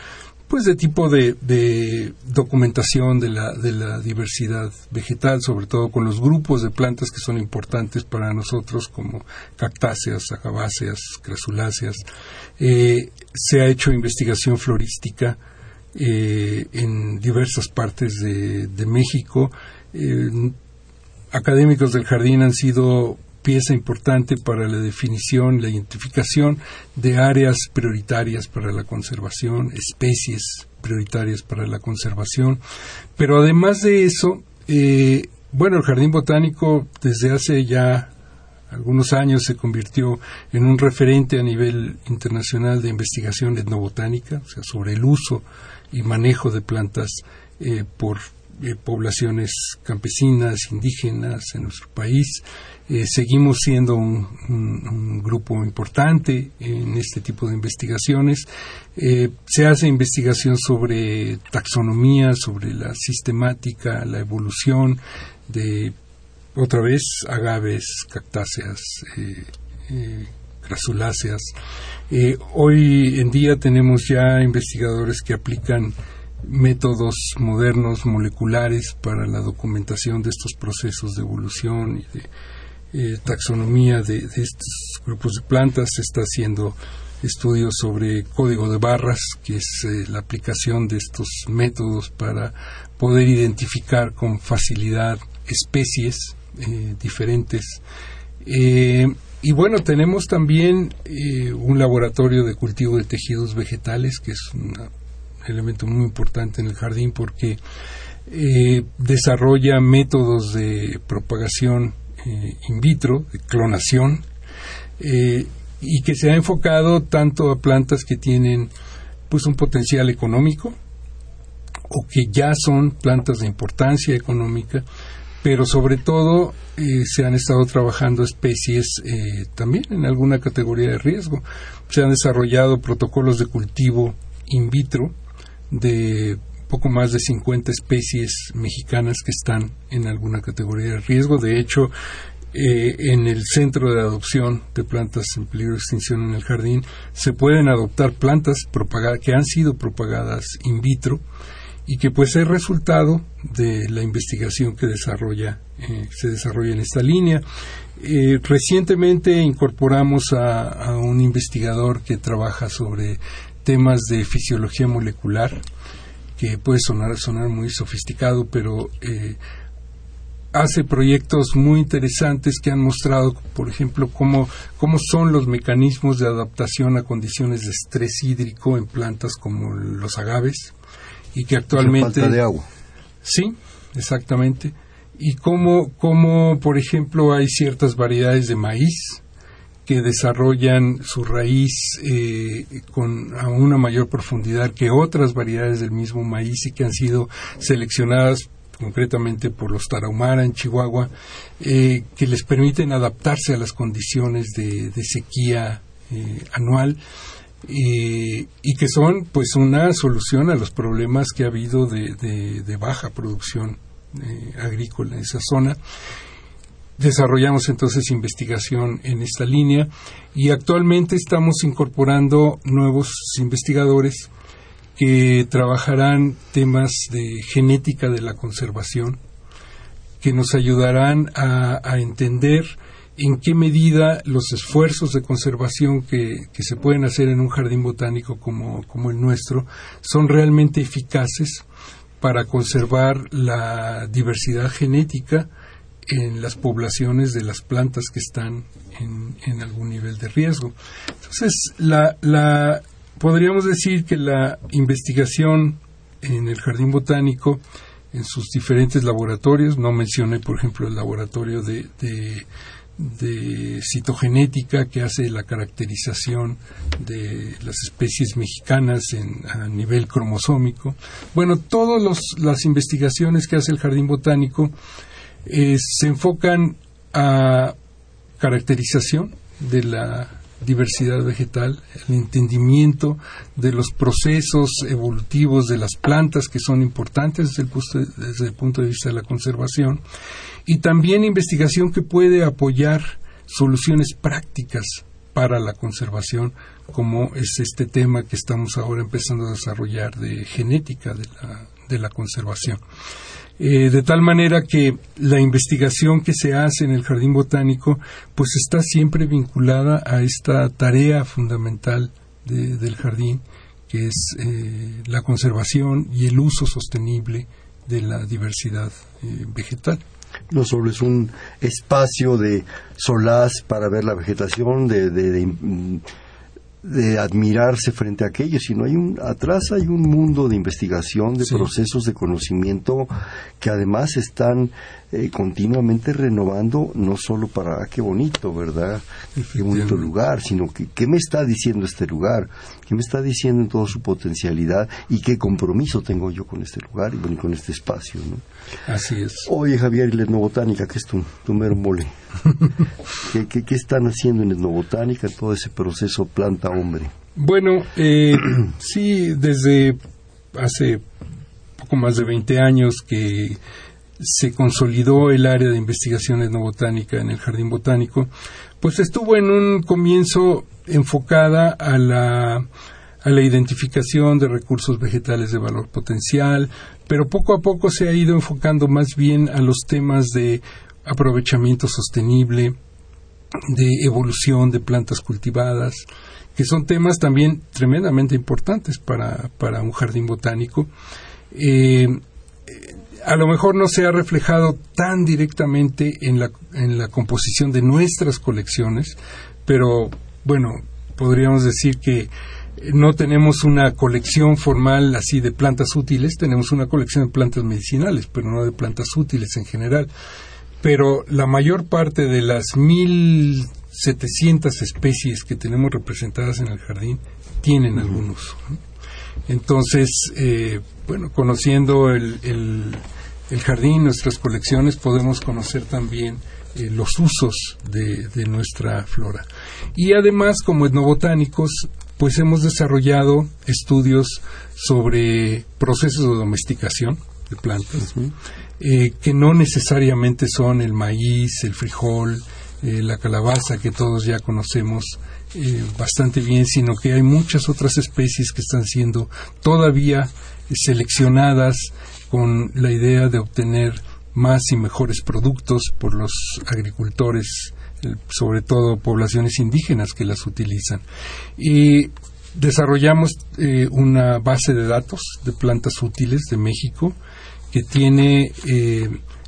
pues de tipo de, documentación de la, de la diversidad vegetal, sobre todo con los grupos de plantas que son importantes para nosotros, como cactáceas, agabáceas, crasuláceas. Eh, se ha hecho investigación florística eh, en diversas partes de, de México. Eh, académicos del jardín han sido pieza importante para la definición, la identificación de áreas prioritarias para la conservación, especies prioritarias para la conservación. Pero además de eso, eh, bueno, el Jardín Botánico desde hace ya algunos años se convirtió en un referente a nivel internacional de investigación etnobotánica, o sea, sobre el uso y manejo de plantas eh, por eh, poblaciones campesinas, indígenas en nuestro país. Eh, seguimos siendo un, grupo importante en este tipo de investigaciones. Eh, se hace investigación sobre taxonomía, sobre la sistemática, la evolución de, otra vez, agaves, cactáceas, eh, crasuláceas. hoy en día tenemos ya investigadores que aplican métodos modernos moleculares para la documentación de estos procesos de evolución y de eh, taxonomía de, estos grupos de plantas. Se está haciendo estudios sobre código de barras, que es eh, la aplicación de estos métodos para poder identificar con facilidad especies eh, diferentes. y bueno, tenemos también un laboratorio de cultivo de tejidos vegetales, que es un elemento muy importante en el jardín porque desarrolla métodos de propagación eh, in vitro, de clonación, eh, y que se ha enfocado tanto a plantas que tienen pues un potencial económico o que ya son plantas de importancia económica pero sobre todo eh, se han estado trabajando especies también en alguna categoría de riesgo. Se han desarrollado protocolos de cultivo in vitro de poco más de 50 especies mexicanas que están en alguna categoría de riesgo. De hecho, eh, en el centro de adopción de plantas en peligro de extinción en el jardín se pueden adoptar plantas que han sido propagadas in vitro y que pues es resultado de la investigación que desarrolla eh, se desarrolla en esta línea. Eh, recientemente incorporamos a, un investigador que trabaja sobre temas de fisiología molecular, que puede sonar, sonar muy sofisticado, pero eh, hace proyectos muy interesantes que han mostrado, por ejemplo, cómo, cómo son los mecanismos de adaptación a condiciones de estrés hídrico en plantas como los agaves y que actualmente... falta de agua. Sí, exactamente. Y cómo, cómo, por ejemplo, hay ciertas variedades de maíz que desarrollan su raíz eh, con a una mayor profundidad que otras variedades del mismo maíz y que han sido seleccionadas concretamente por los Tarahumara en Chihuahua, eh, que les permiten adaptarse a las condiciones de, sequía eh, anual y que son pues una solución a los problemas que ha habido de, baja producción eh, agrícola en esa zona. Desarrollamos entonces investigación en esta línea y actualmente estamos incorporando nuevos investigadores que trabajarán temas de genética de la conservación, que nos ayudarán a entender en qué medida los esfuerzos de conservación que, se pueden hacer en un jardín botánico como, como el nuestro son realmente eficaces para conservar la diversidad genética en las poblaciones de las plantas que están en, algún nivel de riesgo. Entonces, la, la, podríamos decir que la investigación en el jardín botánico, en sus diferentes laboratorios, no mencioné, por ejemplo, el laboratorio de de citogenética que hace la caracterización de las especies mexicanas en, a nivel cromosómico. Bueno, todas las investigaciones que hace el Jardín Botánico eh, se enfocan a caracterización de la diversidad vegetal, el entendimiento de los procesos evolutivos de las plantas que son importantes desde el, punto desde el punto de vista de la conservación y también investigación que puede apoyar soluciones prácticas para la conservación, como es este tema que estamos ahora empezando a desarrollar de genética de la, de la conservación. Eh, de tal manera que la investigación que se hace en el jardín botánico pues está siempre vinculada a esta tarea fundamental del jardín que es eh, la conservación y el uso sostenible de la diversidad eh, vegetal no solo es un espacio de solaz para ver la vegetación, de, de, admirarse frente a aquello, sino hay un, atrás hay un mundo de investigación, de procesos de conocimiento que además están eh, continuamente renovando, no solo para, ah, qué bonito, ¿verdad? Qué bonito lugar, sino que, qué me está diciendo este lugar, qué me está diciendo en toda su potencialidad y qué compromiso tengo yo con este lugar y con este espacio, ¿no? Así es. Oye, Javier, y la etnobotánica, que es tu, tu mero mole. ¿Qué, qué, están haciendo en etnobotánica, en todo ese proceso planta-hombre? Bueno, eh, sí, desde hace poco más de 20 años que se consolidó el área de investigación etnobotánica en el Jardín Botánico, pues estuvo en un comienzo enfocada a la, a la identificación de recursos vegetales de valor potencial, pero poco a poco se ha ido enfocando más bien a los temas de aprovechamiento sostenible, de evolución de plantas cultivadas, que son temas también tremendamente importantes para, para un jardín botánico. Eh, a lo mejor no se ha reflejado tan directamente en la, en la composición de nuestras colecciones, pero bueno, podríamos decir que no tenemos una colección formal así de plantas útiles, tenemos una colección de plantas medicinales, pero no de plantas útiles en general. Pero la mayor parte de las 1.700 especies que tenemos representadas en el jardín tienen algún uso. Entonces, eh, bueno, conociendo el, el jardín, nuestras colecciones, podemos conocer también eh, los usos de, de, nuestra flora. Y además, como etnobotánicos, pues hemos desarrollado estudios sobre procesos de domesticación de plantas, eh, que no necesariamente son el maíz, el frijol, la calabaza que todos ya conocemos eh, bastante bien, sino que hay muchas otras especies que están siendo todavía seleccionadas con la idea de obtener más y mejores productos por los agricultores, sobre todo poblaciones indígenas que las utilizan. Y desarrollamos una base de datos de plantas útiles de México que tiene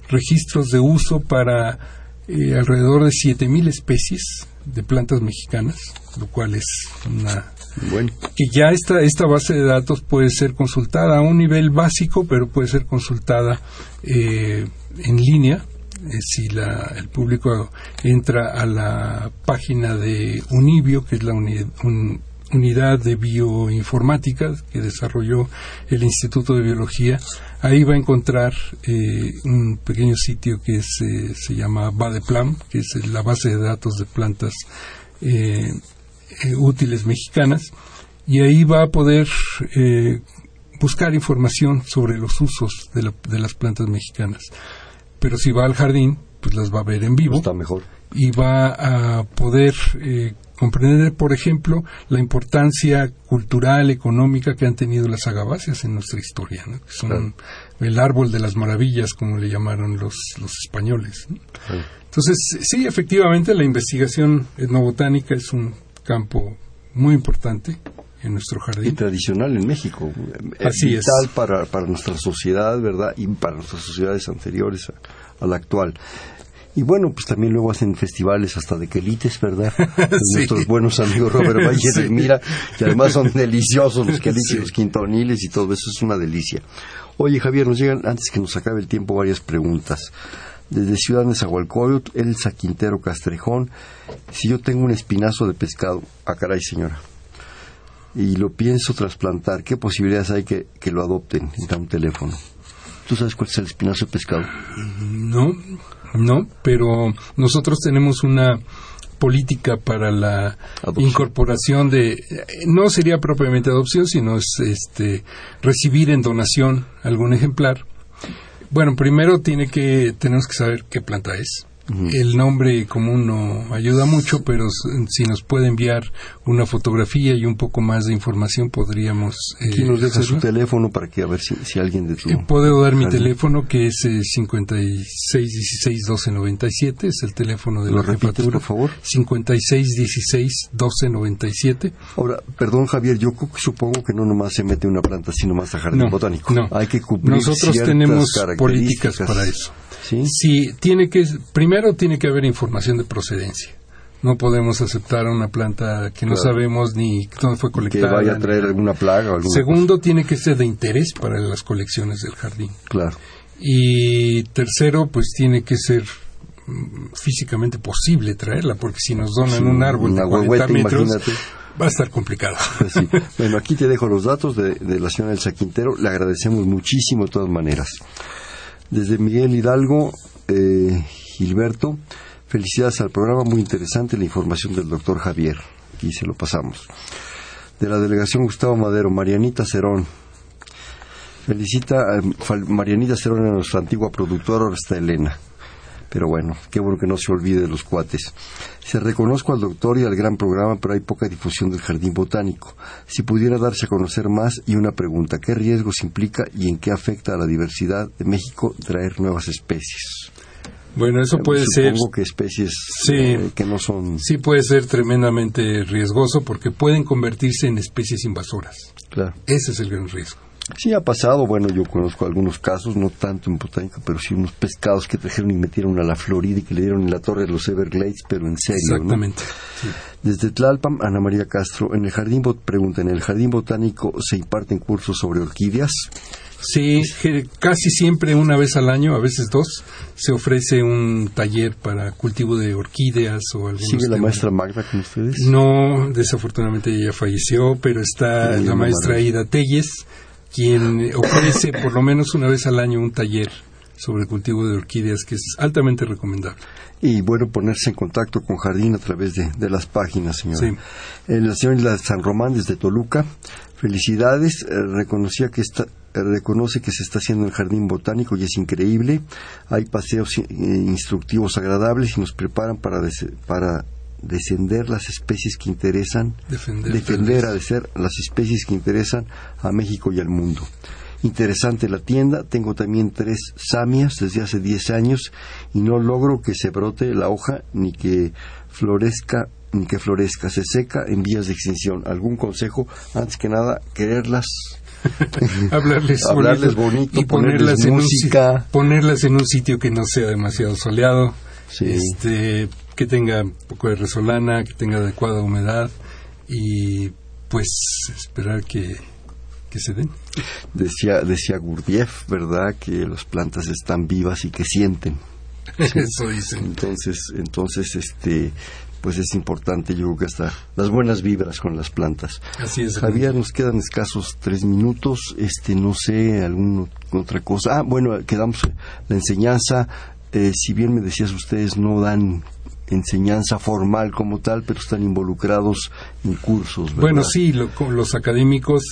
registros de uso para eh, alrededor de 7.000 especies de plantas mexicanas, lo cual es una... Bueno. Que ya esta, esta base de datos puede ser consultada a un nivel básico, pero puede ser consultada eh, en línea. Eh, si la, el público entra a la página de Unibio, que es la unidad, unidad de bioinformática que desarrolló el Instituto de Biología, ahí va a encontrar eh, un pequeño sitio que eh, se llama Badeplam, que es la base de datos de plantas eh, útiles mexicanas, y ahí va a poder buscar información sobre los usos de, de, las plantas mexicanas. Pero si va al jardín, pues las va a ver en vivo. Está mejor. Y va a poder comprender, por ejemplo, la importancia cultural, económica que han tenido las agaváceas en nuestra historia, que son el árbol de las maravillas, como le llamaron los, los españoles. Entonces, sí, efectivamente, la investigación etnobotánica es un campo muy importante en nuestro jardín. Y tradicional en México. Así vital es. Para, para nuestra sociedad, ¿verdad? Y para nuestras sociedades anteriores a, a la actual. Y bueno, pues también luego hacen festivales hasta de quelites, ¿verdad? Nuestros buenos amigos Robert Valle y Mira, que además son deliciosos los quelites, los quintoniles y todo eso, es una delicia. Oye, Javier, nos llegan, antes que nos acabe el tiempo, varias preguntas. Desde Ciudad de Zahualcóyotl, Elsa Quintero Castrejón, si yo tengo un espinazo de pescado, ah caray señora, y lo pienso trasplantar, ¿qué posibilidades hay que, que lo adopten? Da un teléfono. ¿Tú sabes cuál es el espinazo de pescado? No, no, pero nosotros tenemos una política para la incorporación de no sería propiamente adopción sino es este recibir en donación algún ejemplar. Bueno primero tiene que tenemos que saber qué planta es el nombre común no ayuda mucho, pero si nos puede enviar una fotografía y un poco más de información podríamos... Eh, Aquí nos deja su teléfono para que a ver si, alguien de tu... Eh, puedo dar mi teléfono que es eh, 5616-1297, es el teléfono de ¿Lo la repites, jefatura. por favor? 5616-1297. Ahora, perdón Javier, yo supongo que no nomás se mete una planta, sino más a jardín No, botánico. no. Hay que cumplir Nosotros ciertas tenemos políticas para eso. ¿Sí? Sí, tiene que, primero tiene que haber información de procedencia. No podemos aceptar una planta que no Claro. sabemos ni dónde fue que colectada. vaya a traer alguna plaga o alguna Segundo, tiene que ser de interés para las colecciones del jardín. cosa. Claro. Y tercero, pues tiene que ser mm, físicamente posible traerla, porque si nos donan Sí, un árbol de 40 huehueta, metros, imagínate. va a estar complicado. Pues sí. Bueno, aquí te dejo los datos de, de la señora Elsa Quintero. Le agradecemos muchísimo de todas maneras. Desde Miguel Hidalgo, eh, Gilberto, felicidades al programa, muy interesante la información del doctor Javier. Aquí se lo pasamos. De la delegación Gustavo Madero, Marianita Cerón. Felicita a Fal- Marianita Cerón, a nuestra antigua productora, ahora está Elena. Pero bueno, qué bueno que no se olvide de los cuates. Se reconozco al doctor y al gran programa, pero hay poca difusión del jardín botánico. Si pudiera darse a conocer más y una pregunta, ¿qué riesgos implica y en qué afecta a la diversidad de México traer nuevas especies? Bueno, eso puede ser, Supongo que especies Sí. eh, que no son... sí puede ser tremendamente riesgoso porque pueden convertirse en especies invasoras. Claro. Ese es el gran riesgo. Sí, ha pasado, bueno, yo conozco algunos casos, no tanto en botánica, pero sí unos pescados que trajeron y metieron a la Florida y que le dieron en la torre de los Everglades, pero en serio, ¿no? Exactamente. sí. Desde Tlalpan, Ana María Castro, en el jardín pregunta, ¿en el jardín botánico se imparten cursos sobre orquídeas? Sí, casi siempre una vez al año, a veces dos, se ofrece un taller para cultivo de orquídeas o algunos ¿Sigue la temas. maestra Magda con ustedes? No, desafortunadamente ella falleció, pero está Sí, la maestra. Ida Telles, quien ofrece por lo menos una vez al año un taller sobre cultivo de orquídeas que es altamente recomendable. Y bueno, ponerse en contacto con Jardín a través de, de las páginas, señor. Sí. Eh, la señora San Román desde Toluca, felicidades, eh, reconocía que está, eh, reconoce que se está haciendo en el jardín botánico y es increíble. Hay paseos eh, instructivos agradables y nos preparan para, des- para descender las especies que interesan, Defender, defender a de ser las especies que interesan a México y al mundo. Interesante la tienda, tengo también tres samias desde hace 10 años y no logro que se brote la hoja ni que florezca ni que florezca, se seca en vías de extinción. ¿Algún consejo? Antes que nada, quererlas hablarles, Hablarles bonito, y ponerles ponerlas en, un, música. ponerlas en un sitio que no sea demasiado soleado, Sí. este, que tenga un poco de resolana, que tenga adecuada humedad y pues esperar que, que se den. Decía, decía Gurdjieff, ¿verdad? Que las plantas están vivas y que sienten. Eso dicen. Entonces, entonces, este, pues es importante, yo creo que hasta las buenas vibras con las plantas. Así es. Javier, nos quedan escasos tres minutos, este, no sé, alguna otra cosa. Ah, bueno, quedamos eh, la enseñanza, eh, si bien me decías ustedes no dan enseñanza formal como tal, pero están involucrados en cursos, ¿verdad? Bueno, sí, lo- los académicos,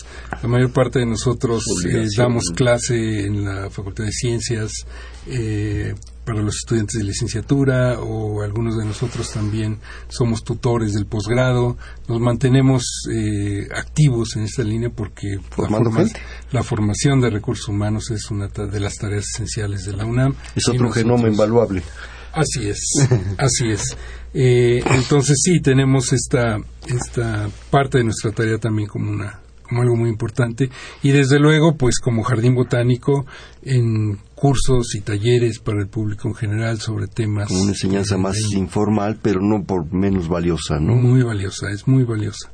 la mayor parte de nosotros eh, damos clase en la Facultad de Ciencias eh, para los estudiantes de licenciatura o algunos de nosotros también somos tutores del posgrado. Nos mantenemos eh, activos en esta línea porque la, forma- formación de recursos humanos es una de las tareas esenciales de la UNAM. es otro nosotros- genoma invaluable. Así es, así es. Eh, entonces sí, tenemos esta, esta parte de nuestra tarea también como una como algo muy importante y desde luego pues como jardín botánico en cursos y talleres para el público en general sobre temas Como una enseñanza eh, más informal, pero no por menos valiosa, ¿no? muy valiosa, es muy valiosa.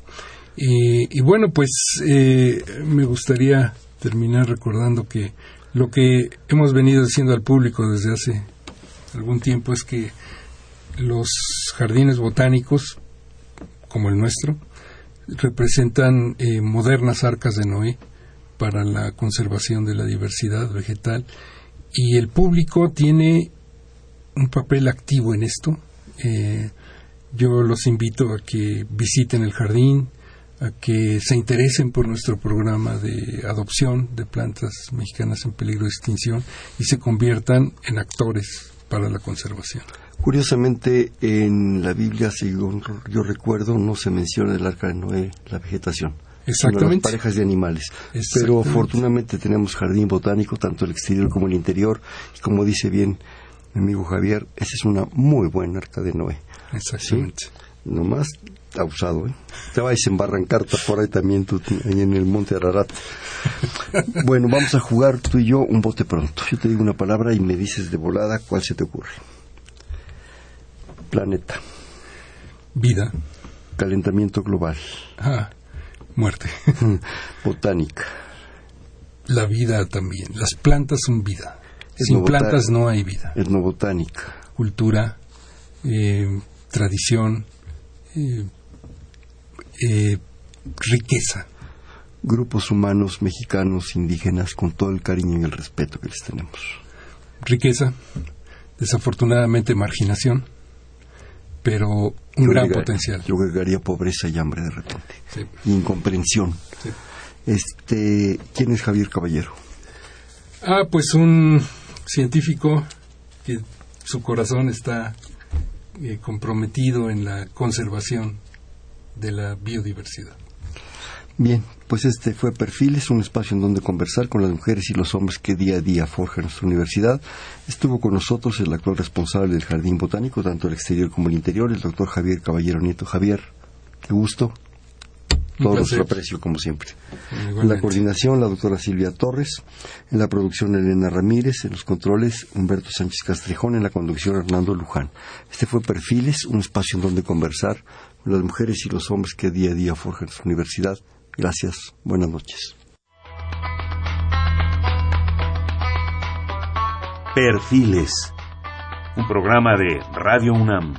Y, y bueno, pues eh, me gustaría terminar recordando que lo que hemos venido diciendo al público desde hace algún tiempo es que los jardines botánicos, como el nuestro, representan eh, modernas arcas de Noé para la conservación de la diversidad vegetal y el público tiene un papel activo en esto. Eh, yo los invito a que visiten el jardín, a que se interesen por nuestro programa de adopción de plantas mexicanas en peligro de extinción y se conviertan en actores para la conservación. Curiosamente, en la Biblia, según yo recuerdo, no se menciona el arca de Noé, la vegetación. las Exactamente. parejas de animales. Pero afortunadamente tenemos jardín botánico, tanto el exterior como el interior. Y como dice bien mi amigo Javier, esa es una muy buena arca de Noé. Exactamente. Nomás abusado, ¿eh? Te vais a embarrancar por ahí también, tú, ahí en el monte Ararat. bueno, vamos a jugar tú y yo un bote pronto. Yo te digo una palabra y me dices de volada cuál se te ocurre. Planeta, Vida. calentamiento global, Ah, muerte. botánica, La vida también. Las plantas son vida. Sin plantas no hay vida. etnobotánica, Cultura, eh, tradición, eh, eh, riqueza. grupos humanos mexicanos, indígenas, con todo el cariño y el respeto que les tenemos. Riqueza, desafortunadamente marginación, pero un Yo gran potencial. Yo agregaría pobreza y hambre de repente. Sí. Incomprensión. Sí. Este, ¿quién es Javier Caballero? Ah, pues un científico que su corazón está eh, comprometido en la conservación de la biodiversidad. Bien, pues este fue Perfiles, un espacio en donde conversar con las mujeres y los hombres que día a día forjan nuestra universidad. Estuvo con nosotros el actual responsable del Jardín Botánico, tanto el exterior como el interior, el doctor Javier Caballero Nieto. Javier, qué gusto. Todo nuestro aprecio, como siempre. En la coordinación, la doctora Silvia Torres. En la producción, Elena Ramírez. En los controles, Humberto Sánchez Castrejón. En la conducción, Hernando Luján. Este fue Perfiles, un espacio en donde conversar con las mujeres y los hombres que día a día forjan nuestra universidad. Gracias. Buenas noches. Perfiles. Un programa de Radio UNAM.